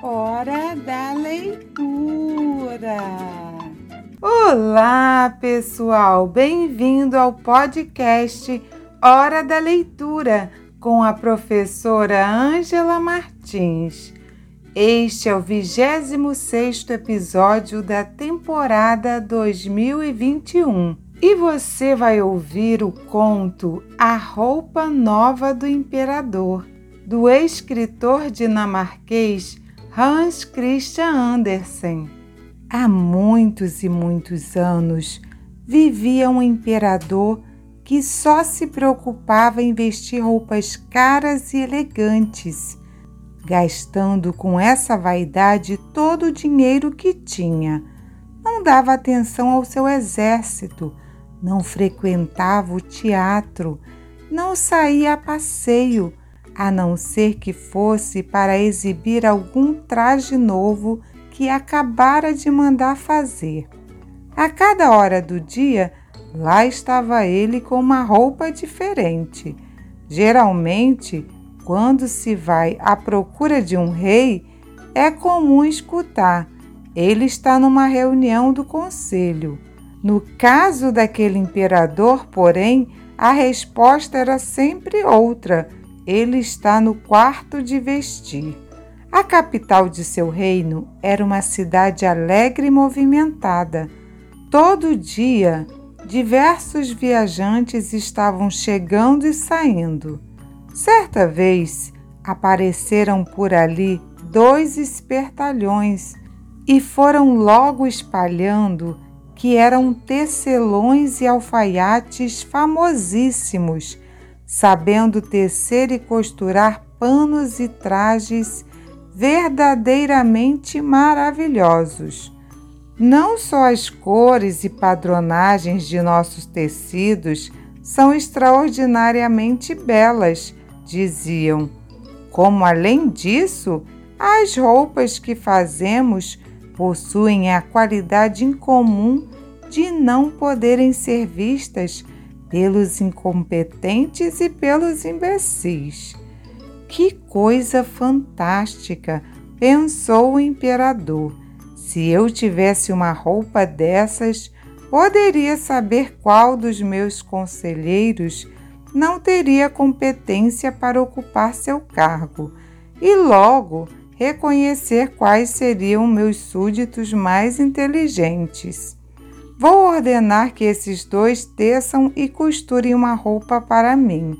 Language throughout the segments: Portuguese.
Hora da leitura. Olá, pessoal! Bem-vindo ao podcast Hora da Leitura com a professora Ângela Martins. Este é o 26 episódio da temporada 2021 e você vai ouvir o conto A Roupa Nova do Imperador, do escritor dinamarquês Hans Christian Andersen. Há muitos e muitos anos vivia um imperador que só se preocupava em vestir roupas caras e elegantes, gastando com essa vaidade todo o dinheiro que tinha. Não dava atenção ao seu exército, não frequentava o teatro, não saía a passeio, a não ser que fosse para exibir algum traje novo que acabara de mandar fazer. A cada hora do dia, lá estava ele com uma roupa diferente. Geralmente, quando se vai à procura de um rei, é comum escutar: ele está numa reunião do conselho. No caso daquele imperador, porém, a resposta era sempre outra ele está no quarto de vestir. A capital de seu reino era uma cidade alegre e movimentada. Todo dia, diversos viajantes estavam chegando e saindo. Certa vez, apareceram por ali dois espertalhões e foram logo espalhando que eram tecelões e alfaiates famosíssimos sabendo tecer e costurar panos e trajes verdadeiramente maravilhosos. Não só as cores e padronagens de nossos tecidos são extraordinariamente belas, diziam, como além disso, as roupas que fazemos possuem a qualidade incomum de não poderem ser vistas pelos incompetentes e pelos imbecis. Que coisa fantástica! pensou o imperador. Se eu tivesse uma roupa dessas, poderia saber qual dos meus conselheiros não teria competência para ocupar seu cargo e logo reconhecer quais seriam meus súditos mais inteligentes. Vou ordenar que esses dois teçam e costurem uma roupa para mim.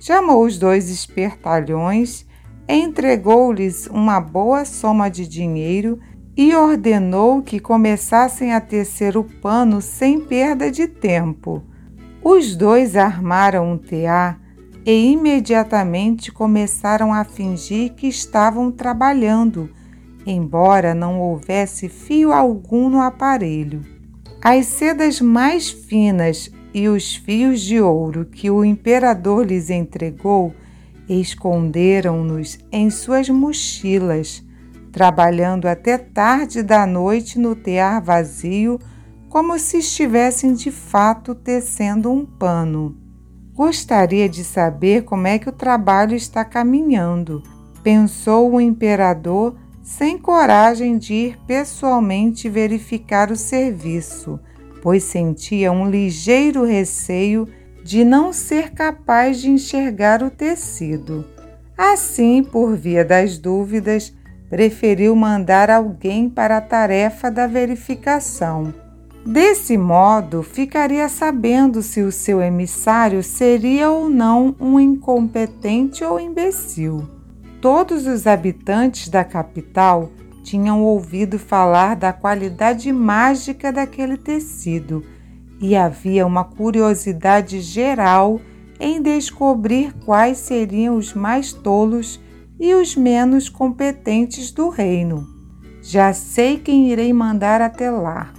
Chamou os dois espertalhões, entregou-lhes uma boa soma de dinheiro e ordenou que começassem a tecer o pano sem perda de tempo. Os dois armaram um tear e imediatamente começaram a fingir que estavam trabalhando, embora não houvesse fio algum no aparelho. As sedas mais finas e os fios de ouro que o imperador lhes entregou esconderam-nos em suas mochilas, trabalhando até tarde da noite no tear vazio, como se estivessem de fato tecendo um pano. Gostaria de saber como é que o trabalho está caminhando, pensou o imperador sem coragem de ir pessoalmente verificar o serviço, pois sentia um ligeiro receio de não ser capaz de enxergar o tecido. Assim, por via das dúvidas, preferiu mandar alguém para a tarefa da verificação. Desse modo, ficaria sabendo se o seu emissário seria ou não um incompetente ou imbecil. Todos os habitantes da capital tinham ouvido falar da qualidade mágica daquele tecido e havia uma curiosidade geral em descobrir quais seriam os mais tolos e os menos competentes do reino. Já sei quem irei mandar até lá.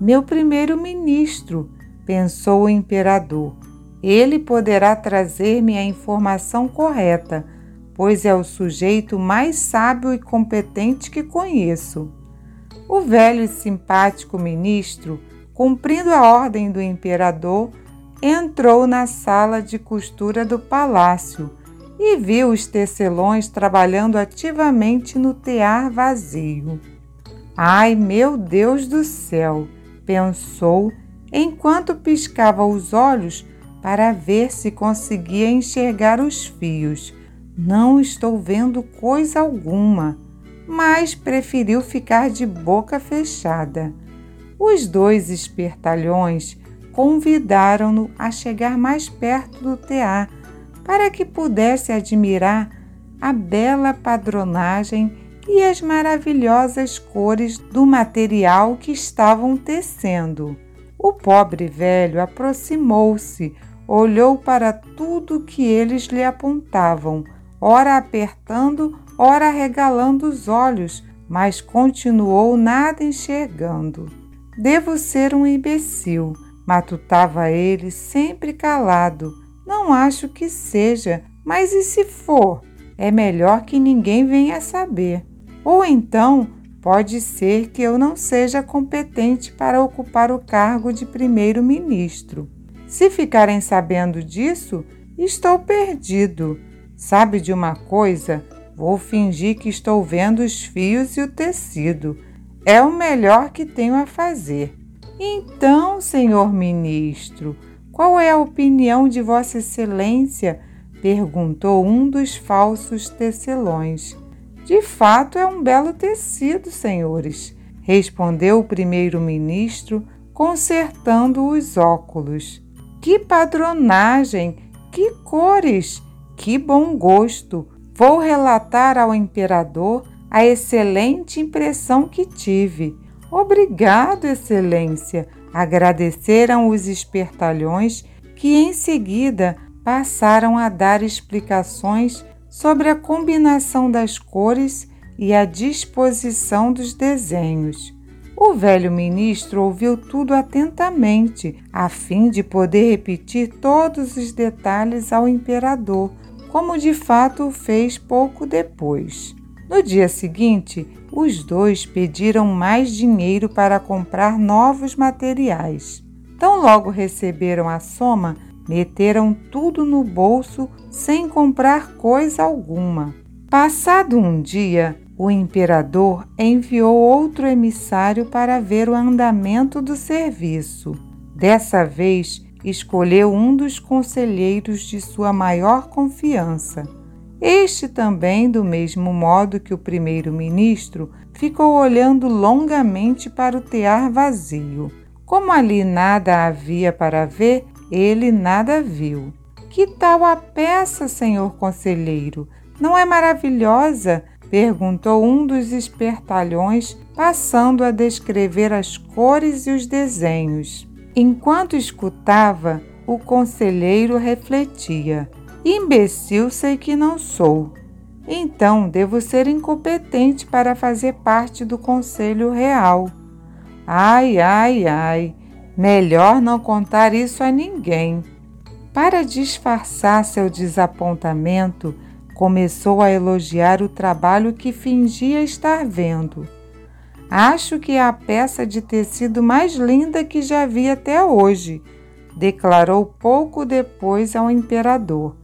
Meu primeiro-ministro, pensou o imperador. Ele poderá trazer-me a informação correta pois é o sujeito mais sábio e competente que conheço. O velho e simpático ministro, cumprindo a ordem do imperador, entrou na sala de costura do palácio e viu os tecelões trabalhando ativamente no tear vazio. Ai, meu Deus do céu! pensou enquanto piscava os olhos para ver se conseguia enxergar os fios. Não estou vendo coisa alguma, mas preferiu ficar de boca fechada. Os dois espertalhões convidaram-no a chegar mais perto do tear para que pudesse admirar a bela padronagem e as maravilhosas cores do material que estavam tecendo. O pobre velho aproximou-se, olhou para tudo que eles lhe apontavam, ora apertando, ora regalando os olhos, mas continuou nada enxergando. Devo ser um imbecil, matutava ele, sempre calado. Não acho que seja, mas e se for? É melhor que ninguém venha saber. Ou então, pode ser que eu não seja competente para ocupar o cargo de primeiro-ministro. Se ficarem sabendo disso, estou perdido. Sabe de uma coisa? Vou fingir que estou vendo os fios e o tecido. É o melhor que tenho a fazer. Então, senhor ministro, qual é a opinião de Vossa Excelência? perguntou um dos falsos tecelões. De fato, é um belo tecido, senhores, respondeu o primeiro-ministro, consertando os óculos. Que padronagem, que cores, que bom gosto! Vou relatar ao imperador a excelente impressão que tive. Obrigado, Excelência! Agradeceram os espertalhões que em seguida passaram a dar explicações sobre a combinação das cores e a disposição dos desenhos. O velho ministro ouviu tudo atentamente, a fim de poder repetir todos os detalhes ao imperador, como de fato fez pouco depois. No dia seguinte, os dois pediram mais dinheiro para comprar novos materiais. Tão logo receberam a soma, meteram tudo no bolso sem comprar coisa alguma. Passado um dia, o imperador enviou outro emissário para ver o andamento do serviço. Dessa vez, escolheu um dos conselheiros de sua maior confiança. Este também, do mesmo modo que o primeiro-ministro, ficou olhando longamente para o tear vazio. Como ali nada havia para ver, ele nada viu. Que tal a peça, senhor conselheiro? Não é maravilhosa? perguntou um dos espertalhões, passando a descrever as cores e os desenhos. Enquanto escutava, o conselheiro refletia: Imbecil sei que não sou. Então devo ser incompetente para fazer parte do conselho real. Ai, ai, ai. Melhor não contar isso a ninguém. Para disfarçar seu desapontamento, começou a elogiar o trabalho que fingia estar vendo. Acho que é a peça de tecido mais linda que já vi até hoje, declarou pouco depois ao imperador.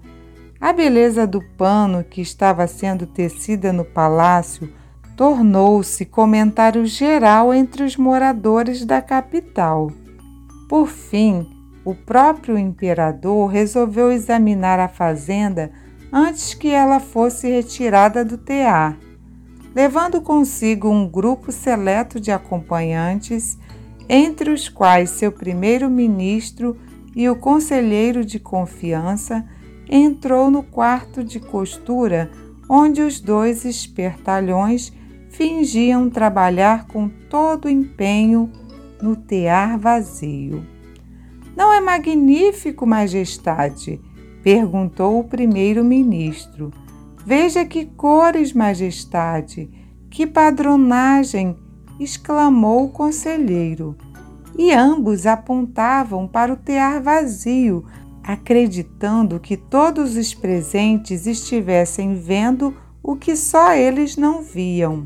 A beleza do pano que estava sendo tecida no palácio tornou-se comentário geral entre os moradores da capital. Por fim, o próprio imperador resolveu examinar a fazenda antes que ela fosse retirada do tear, levando consigo um grupo seleto de acompanhantes, entre os quais seu primeiro-ministro e o conselheiro de confiança, entrou no quarto de costura onde os dois espertalhões fingiam trabalhar com todo empenho no tear vazio. Não é magnífico, Majestade? perguntou o primeiro-ministro. Veja que cores, Majestade, que padronagem! exclamou o conselheiro. E ambos apontavam para o tear vazio, acreditando que todos os presentes estivessem vendo o que só eles não viam.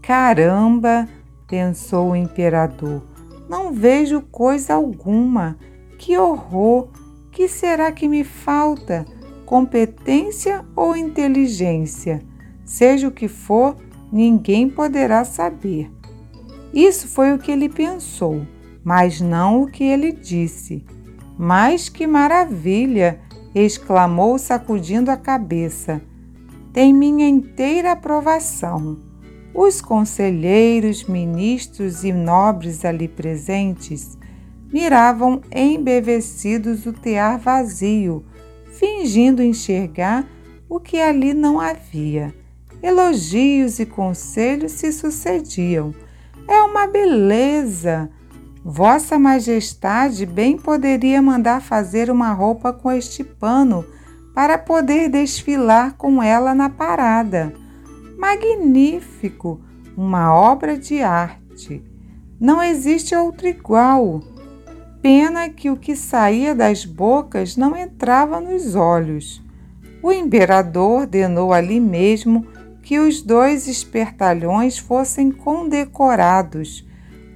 Caramba! pensou o imperador. Não vejo coisa alguma. Que horror! Que será que me falta? Competência ou inteligência, seja o que for, ninguém poderá saber. Isso foi o que ele pensou, mas não o que ele disse. Mas que maravilha! exclamou, sacudindo a cabeça. Tem minha inteira aprovação. Os conselheiros, ministros e nobres ali presentes miravam embevecidos o tear vazio, fingindo enxergar o que ali não havia. Elogios e conselhos se sucediam. É uma beleza! Vossa Majestade bem poderia mandar fazer uma roupa com este pano para poder desfilar com ela na parada. Magnífico! Uma obra de arte. Não existe outro igual. Pena que o que saía das bocas não entrava nos olhos. O imperador ordenou ali mesmo que os dois espertalhões fossem condecorados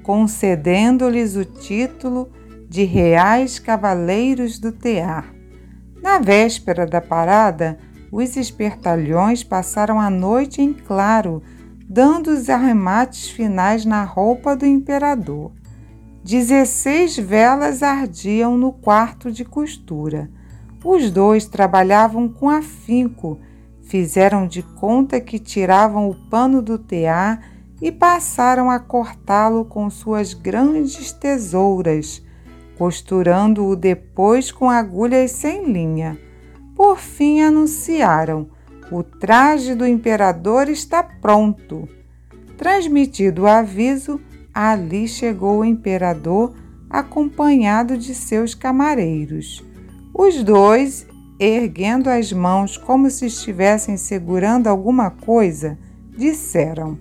concedendo-lhes o título de Reais Cavaleiros do Tear. Na véspera da parada, os espertalhões passaram a noite em claro, dando os arremates finais na roupa do imperador. Dezesseis velas ardiam no quarto de costura. Os dois trabalhavam com afinco, fizeram de conta que tiravam o pano do tear e passaram a cortá-lo com suas grandes tesouras, costurando-o depois com agulhas sem linha. Por fim anunciaram: o traje do imperador está pronto. Transmitido o aviso, ali chegou o imperador acompanhado de seus camareiros. Os dois, erguendo as mãos como se estivessem segurando alguma coisa, disseram: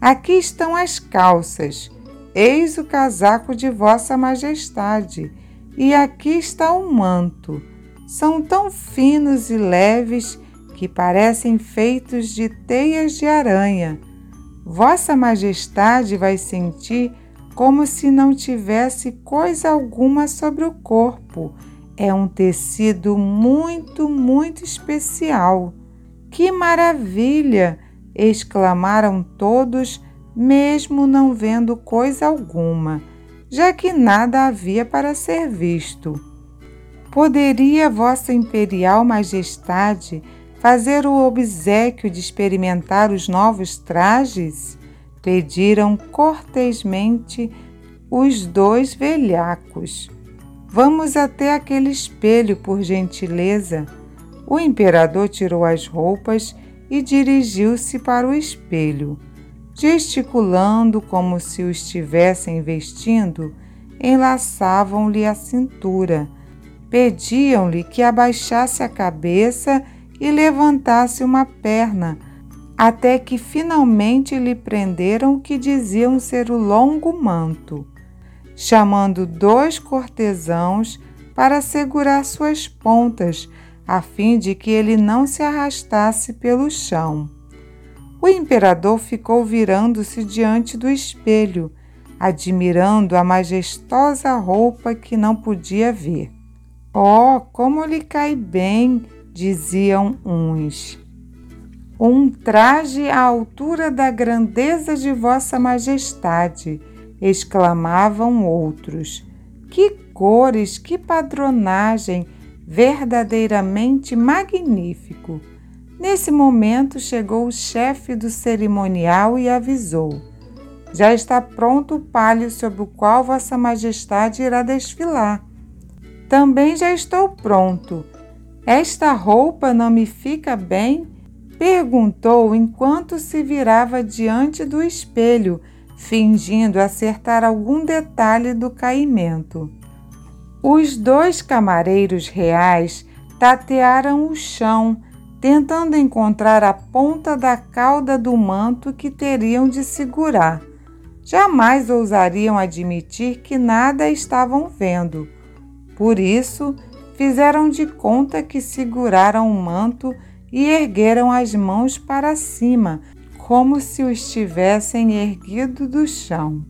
Aqui estão as calças, eis o casaco de Vossa Majestade, e aqui está o manto. São tão finos e leves que parecem feitos de teias de aranha. Vossa Majestade vai sentir como se não tivesse coisa alguma sobre o corpo. É um tecido muito, muito especial. Que maravilha! exclamaram todos, mesmo não vendo coisa alguma, já que nada havia para ser visto. Poderia Vossa Imperial Majestade fazer o obsequio de experimentar os novos trajes? Pediram cortesmente os dois velhacos. Vamos até aquele espelho, por gentileza. O imperador tirou as roupas e dirigiu-se para o espelho. Gesticulando como se o estivessem vestindo, enlaçavam-lhe a cintura, pediam-lhe que abaixasse a cabeça e levantasse uma perna, até que finalmente lhe prenderam o que diziam ser o longo manto, chamando dois cortesãos para segurar suas pontas a fim de que ele não se arrastasse pelo chão. O imperador ficou virando-se diante do espelho, admirando a majestosa roupa que não podia ver. Oh, como lhe cai bem! Diziam uns. Um traje à altura da grandeza de Vossa Majestade, exclamavam outros. Que cores, que padronagem! verdadeiramente magnífico. Nesse momento chegou o chefe do cerimonial e avisou: Já está pronto o palio sobre o qual Vossa Majestade irá desfilar. Também já estou pronto. Esta roupa não me fica bem? Perguntou enquanto se virava diante do espelho, fingindo acertar algum detalhe do caimento. Os dois camareiros reais tatearam o chão, tentando encontrar a ponta da cauda do manto que teriam de segurar. Jamais ousariam admitir que nada estavam vendo. Por isso, fizeram de conta que seguraram o manto e ergueram as mãos para cima, como se o estivessem erguido do chão.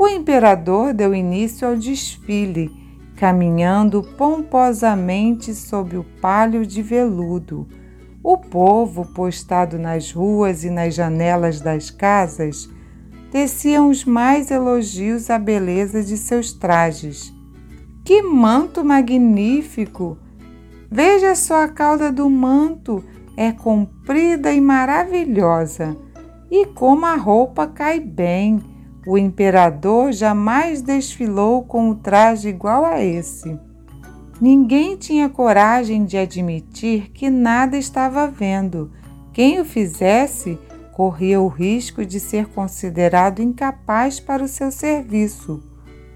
O imperador deu início ao desfile caminhando pomposamente sob o palio de veludo. O povo, postado nas ruas e nas janelas das casas, teciam os mais elogios à beleza de seus trajes. Que manto magnífico! Veja só a cauda do manto, é comprida e maravilhosa. E como a roupa cai bem! O imperador jamais desfilou com um traje igual a esse. Ninguém tinha coragem de admitir que nada estava vendo. Quem o fizesse corria o risco de ser considerado incapaz para o seu serviço,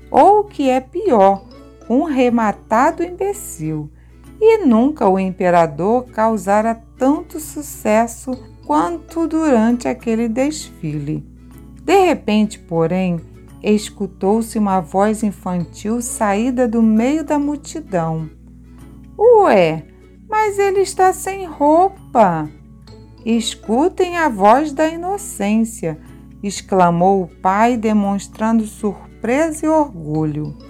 ou o que é pior, um rematado imbecil. E nunca o imperador causara tanto sucesso quanto durante aquele desfile. De repente, porém, escutou-se uma voz infantil saída do meio da multidão. Ué, mas ele está sem roupa! Escutem a voz da inocência, exclamou o pai, demonstrando surpresa e orgulho.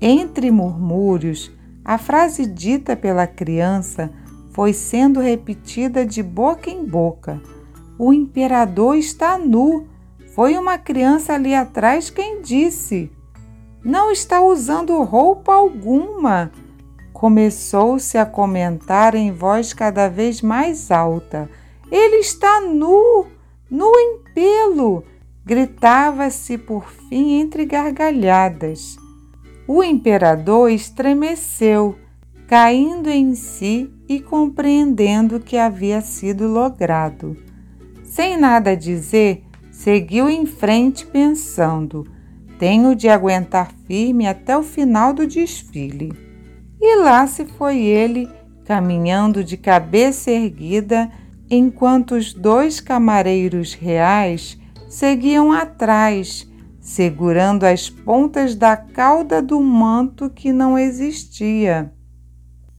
Entre murmúrios, a frase dita pela criança foi sendo repetida de boca em boca. O imperador está nu. Foi uma criança ali atrás quem disse. Não está usando roupa alguma. Começou-se a comentar em voz cada vez mais alta. Ele está nu, nu em pelo! Gritava-se por fim entre gargalhadas. O imperador estremeceu, caindo em si e compreendendo que havia sido logrado. Sem nada dizer, seguiu em frente pensando: tenho de aguentar firme até o final do desfile. E lá se foi ele, caminhando de cabeça erguida, enquanto os dois camareiros reais seguiam atrás, segurando as pontas da cauda do manto que não existia.